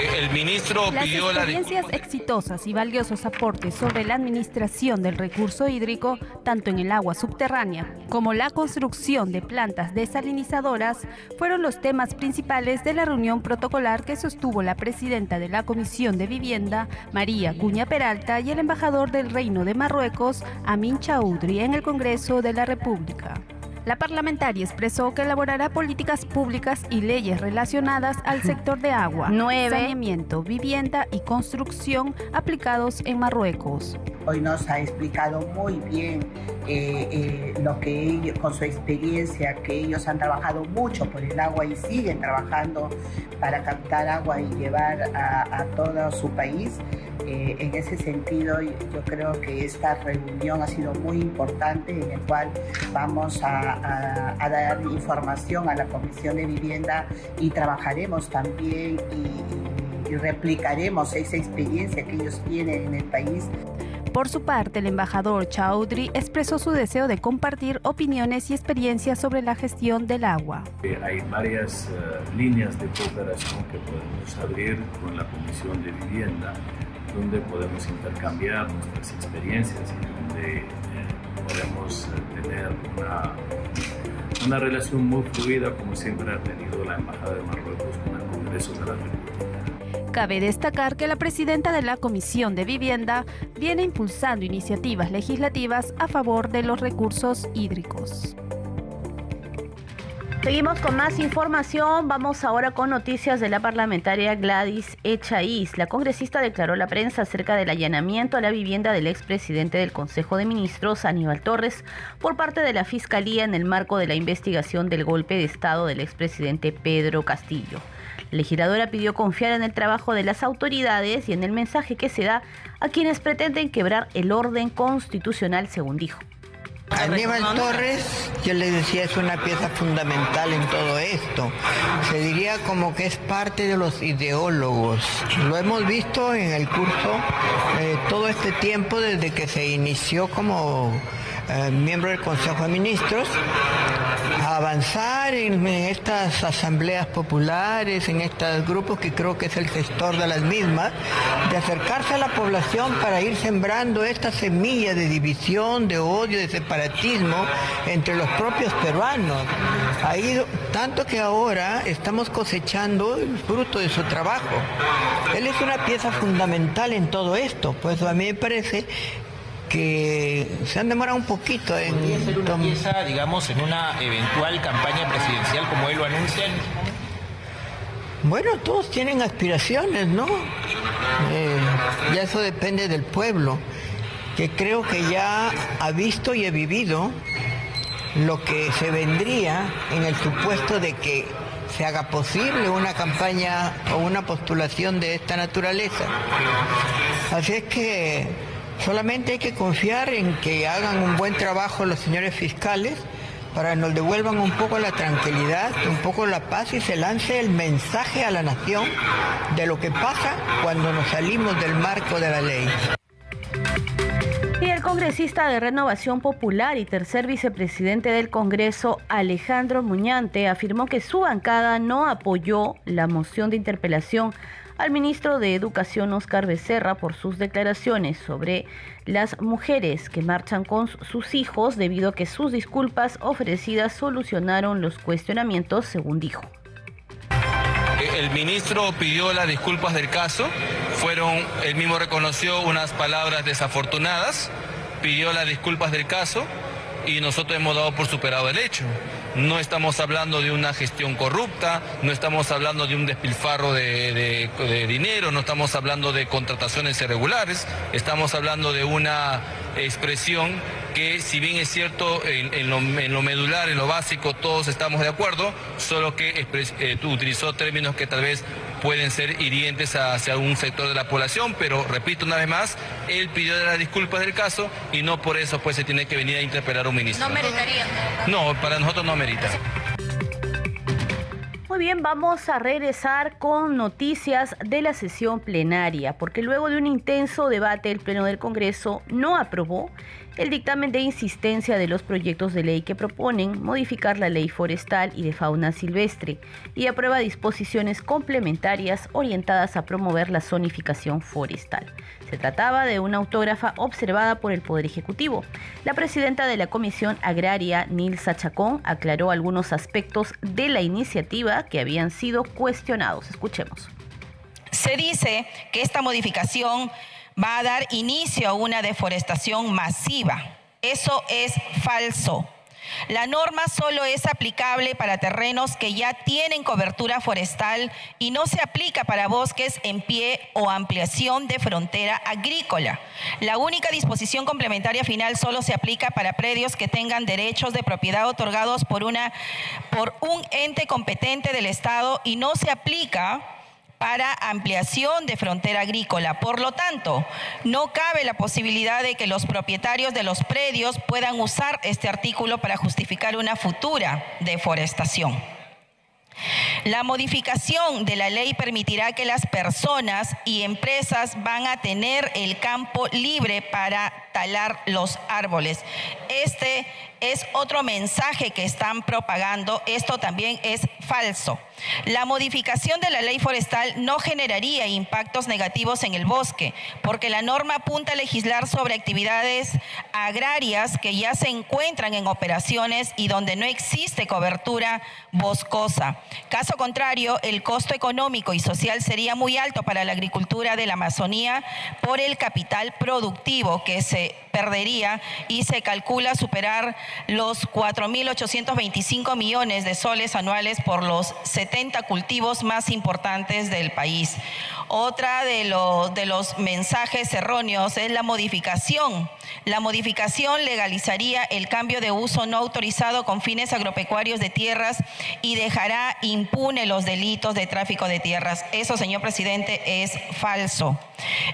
El ministro Las pidió la experiencias exitosas y valiosos aportes sobre la administración del recurso hídrico, tanto en el agua subterránea como la construcción de plantas desalinizadoras, fueron los temas principales de la reunión protocolar que sostuvo la presidenta de la Comisión de Vivienda, María Cuña Peralta, y el embajador del Reino de Marruecos, Amin Chaudhry, en el Congreso de la República. La parlamentaria expresó que elaborará políticas públicas y leyes relacionadas al sector de agua, [laughs] saneamiento, vivienda y construcción aplicados en Marruecos. Hoy nos ha explicado muy bien eh, eh, que con su experiencia, que ellos han trabajado mucho por el agua y siguen trabajando para captar agua y llevar a, todo su país. Eh, en ese sentido, yo creo que esta reunión ha sido muy importante en el cual vamos a, dar información a la Comisión de Vivienda y trabajaremos también y replicaremos esa experiencia que ellos tienen en el país. Por su parte, el embajador Chaudhry expresó su deseo de compartir opiniones y experiencias sobre la gestión del agua. Eh, hay varias eh, líneas de cooperación que podemos abrir con la Comisión de Vivienda, donde podemos intercambiar nuestras experiencias y donde eh, podemos tener una, una relación muy fluida como siempre ha tenido la Embajada de Marruecos con el Congreso de la República. Cabe destacar que la presidenta de la Comisión de Vivienda viene impulsando iniciativas legislativas a favor de los recursos hídricos. Seguimos con más información. Vamos ahora con noticias de la parlamentaria Gladys Echaíz. La congresista declaró a la prensa acerca del allanamiento a la vivienda del expresidente del Consejo de Ministros, Aníbal Torres, por parte de la Fiscalía en el marco de la investigación del golpe de Estado del expresidente Pedro Castillo. La legisladora pidió confiar en el trabajo de las autoridades y en el mensaje que se da a quienes pretenden quebrar el orden constitucional, según dijo. Aníbal Torres, yo le decía, es una pieza fundamental en todo esto. Se diría como que es parte de los ideólogos. Lo hemos visto en el curso eh, todo este tiempo desde que se inició como eh, miembro del Consejo de Ministros, avanzar en estas asambleas populares, en estos grupos que creo que es el gestor de las mismas, de acercarse a la población para ir sembrando esta semilla de división, de odio, de separatismo entre los propios peruanos. Tanto que ahora estamos cosechando el fruto de su trabajo. Él es una pieza fundamental en todo esto, pues a mí me parece que se han demorado un poquito en... ¿Podría ser una pieza, digamos, en una eventual campaña presidencial como él lo anuncia? Bueno, todos tienen aspiraciones, ¿no? Eh, ya eso depende del pueblo, que creo que ya ha visto y ha vivido lo que se vendría en el supuesto de que se haga posible una campaña o una postulación de esta naturaleza. Así es que Solamente hay que confiar en que hagan un buen trabajo los señores fiscales para que nos devuelvan un poco la tranquilidad, un poco la paz y se lance el mensaje a la nación de lo que pasa cuando nos salimos del marco de la ley. Y el congresista de Renovación Popular y tercer vicepresidente del Congreso, Alejandro Muñante, afirmó que su bancada no apoyó la moción de interpelación al ministro de Educación Oscar Becerra por sus declaraciones sobre las mujeres que marchan con sus hijos debido a que sus disculpas ofrecidas solucionaron los cuestionamientos, según dijo. El ministro pidió las disculpas del caso, fueron, él mismo reconoció unas palabras desafortunadas, pidió las disculpas del caso y nosotros hemos dado por superado el hecho. No estamos hablando de una gestión corrupta, no estamos hablando de un despilfarro de, dinero, no estamos hablando de contrataciones irregulares, estamos hablando de una expresión que si bien es cierto en, lo, medular, en lo básico, todos estamos de acuerdo, solo que eh, utilizó términos que tal vez pueden ser hirientes hacia un sector de la población, pero repito una vez más, él pidió las disculpas del caso y no por eso pues se tiene que venir a interpelar a un ministro. No meritaría. No, para nosotros no merita. Muy bien, vamos a regresar con noticias de la sesión plenaria, porque luego de un intenso debate el Pleno del Congreso no aprobó el dictamen de insistencia de los proyectos de ley que proponen modificar la ley forestal y de fauna silvestre y aprueba disposiciones complementarias orientadas a promover la zonificación forestal. Se trataba de una autógrafa observada por el Poder Ejecutivo. La presidenta de la Comisión Agraria, Nilsa Chacón, aclaró algunos aspectos de la iniciativa que habían sido cuestionados. Escuchemos. Se dice que esta modificación va a dar inicio a una deforestación masiva. Eso es falso. La norma solo es aplicable para terrenos que ya tienen cobertura forestal y no se aplica para bosques en pie o ampliación de frontera agrícola. La única disposición complementaria final solo se aplica para predios que tengan derechos de propiedad otorgados por, una, por un ente competente del Estado y no se aplica para ampliación de frontera agrícola. Por lo tanto, no cabe la posibilidad de que los propietarios de los predios puedan usar este artículo para justificar una futura deforestación. La modificación de la ley permitirá que las personas y empresas van a tener el campo libre para talar los árboles. Este es otro mensaje que están propagando. Esto también es falso. La modificación de la ley forestal no generaría impactos negativos en el bosque, porque la norma apunta a legislar sobre actividades agrarias que ya se encuentran en operaciones y donde no existe cobertura boscosa. Caso contrario, el costo económico y social sería muy alto para la agricultura de la Amazonía por el capital productivo que se perdería y se calcula superar los 4.825 millones de soles anuales por los 70 cultivos más importantes del país. Otra de los, de los mensajes erróneos es la modificación. La modificación legalizaría el cambio de uso no autorizado con fines agropecuarios de tierras y dejará impune los delitos de tráfico de tierras. Eso, señor presidente, es falso.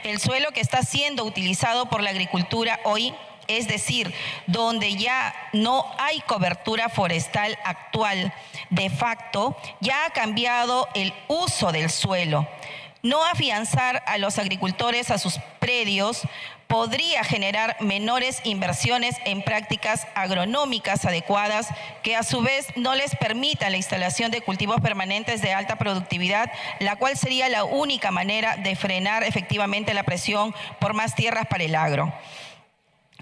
El suelo que está siendo utilizado por la agricultura hoy es decir, donde ya no hay cobertura forestal actual de facto, ya ha cambiado el uso del suelo. No afianzar a los agricultores a sus predios podría generar menores inversiones en prácticas agronómicas adecuadas que a su vez no les permitan la instalación de cultivos permanentes de alta productividad, la cual sería la única manera de frenar efectivamente la presión por más tierras para el agro.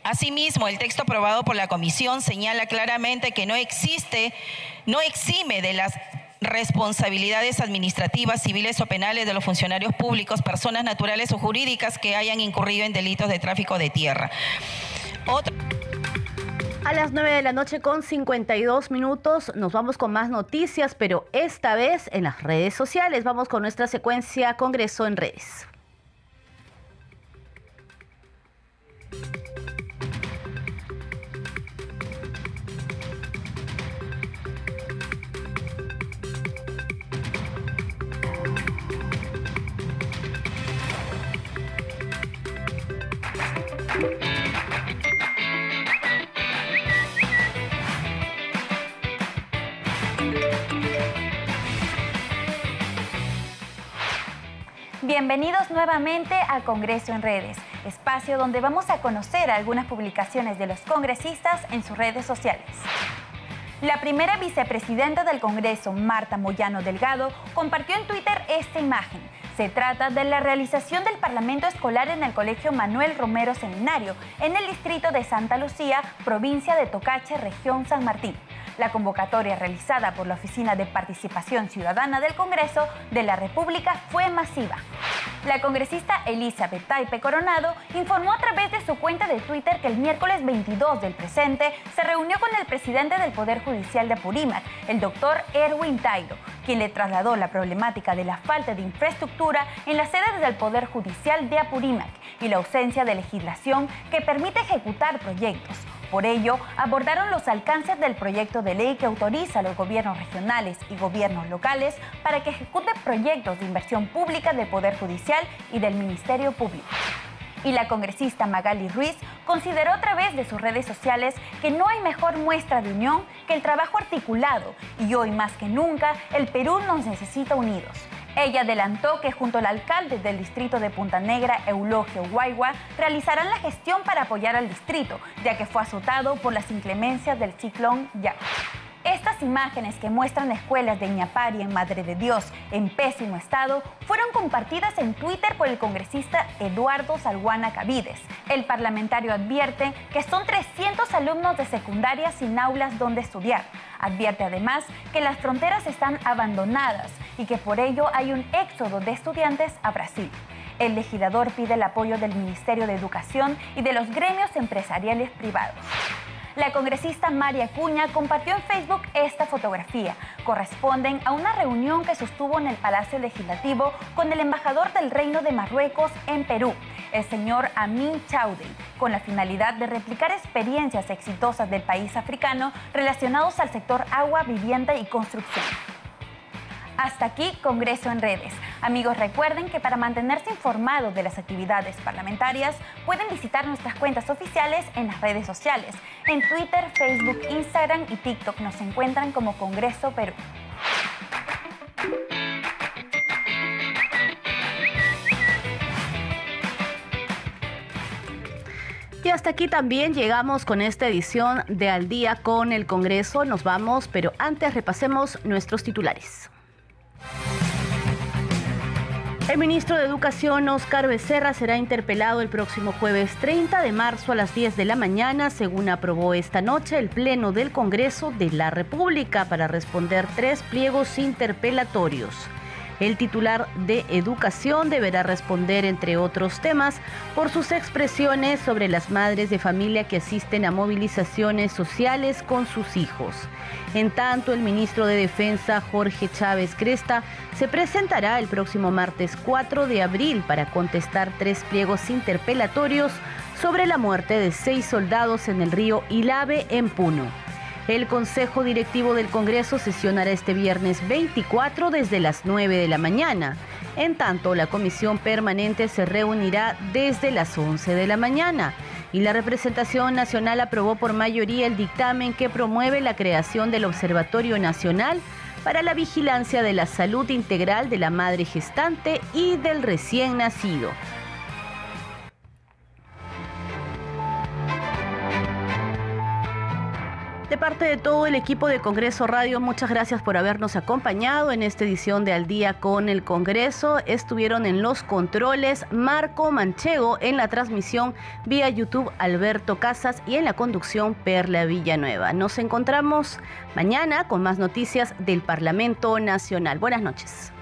Asimismo, el texto aprobado por la Comisión señala claramente que no existe, no exime de las responsabilidades administrativas, civiles o penales de los funcionarios públicos, personas naturales o jurídicas que hayan incurrido en delitos de tráfico de tierra. A las 9 de la noche con 52 minutos nos vamos con más noticias, pero esta vez en las redes sociales. Vamos con nuestra secuencia Congreso en redes. Bienvenidos nuevamente a Congreso en Redes, espacio donde vamos a conocer algunas publicaciones de los congresistas en sus redes sociales. La primera vicepresidenta del Congreso, Marta Moyano Delgado, compartió en Twitter esta imagen. Se trata de la realización del Parlamento Escolar en el Colegio Manuel Romero Seminario, en el distrito de Santa Lucía, provincia de Tocache, región San Martín. La convocatoria realizada por la Oficina de Participación Ciudadana del Congreso de la República fue masiva. La congresista Elizabeth Taipe Coronado informó a través de su cuenta de Twitter que el miércoles 22 del presente se reunió con el presidente del Poder Judicial de Apurímac, el doctor Erwin Tairo, quien le trasladó la problemática de la falta de infraestructura en las sedes del Poder Judicial de Apurímac y la ausencia de legislación que permite ejecutar proyectos. Por ello, abordaron los alcances del proyecto de ley que autoriza a los gobiernos regionales y gobiernos locales para que ejecuten proyectos de inversión pública del Poder Judicial y del Ministerio Público. Y la congresista Magali Ruiz consideró a través de sus redes sociales que no hay mejor muestra de unión que el trabajo articulado y hoy más que nunca el Perú nos necesita unidos. Ella adelantó que junto al alcalde del distrito de Punta Negra, Eulogio Guaigua, realizarán la gestión para apoyar al distrito, ya que fue azotado por las inclemencias del ciclón Ya. Estas imágenes que muestran escuelas de Iñapari en Madre de Dios en pésimo estado fueron compartidas en Twitter por el congresista Eduardo Salguana Cavides. El parlamentario advierte que son 300 alumnos de secundaria sin aulas donde estudiar. Advierte además que las fronteras están abandonadas y que por ello hay un éxodo de estudiantes a Brasil. El legislador pide el apoyo del Ministerio de Educación y de los gremios empresariales privados. La congresista María Cuña compartió en Facebook esta fotografía. Corresponden a una reunión que sostuvo en el Palacio Legislativo con el embajador del Reino de Marruecos en Perú, el señor Amin Chaudel, con la finalidad de replicar experiencias exitosas del país africano relacionados al sector agua, vivienda y construcción. Hasta aquí Congreso en Redes. Amigos, recuerden que para mantenerse informados de las actividades parlamentarias pueden visitar nuestras cuentas oficiales en las redes sociales. En Twitter, Facebook, Instagram y TikTok nos encuentran como Congreso Perú. Y hasta aquí también llegamos con esta edición de Al día con el Congreso. Nos vamos, pero antes repasemos nuestros titulares. El ministro de Educación, Oscar Becerra, será interpelado el próximo jueves 30 de marzo a las 10 de la mañana, según aprobó esta noche el Pleno del Congreso de la República para responder tres pliegos interpelatorios. El titular de Educación deberá responder, entre otros temas, por sus expresiones sobre las madres de familia que asisten a movilizaciones sociales con sus hijos. En tanto, el ministro de Defensa, Jorge Chávez Cresta, se presentará el próximo martes 4 de abril para contestar tres pliegos interpelatorios sobre la muerte de seis soldados en el río Ilave, en Puno. El Consejo Directivo del Congreso sesionará este viernes 24 desde las 9 de la mañana. En tanto, la Comisión Permanente se reunirá desde las 11 de la mañana. Y la representación nacional aprobó por mayoría el dictamen que promueve la creación del Observatorio Nacional para la Vigilancia de la Salud Integral de la Madre Gestante y del recién nacido. De parte de todo el equipo de Congreso Radio, muchas gracias por habernos acompañado en esta edición de Al día con el Congreso. Estuvieron en los controles Marco Manchego, en la transmisión vía YouTube Alberto Casas y en la conducción Perla Villanueva. Nos encontramos mañana con más noticias del Parlamento Nacional. Buenas noches.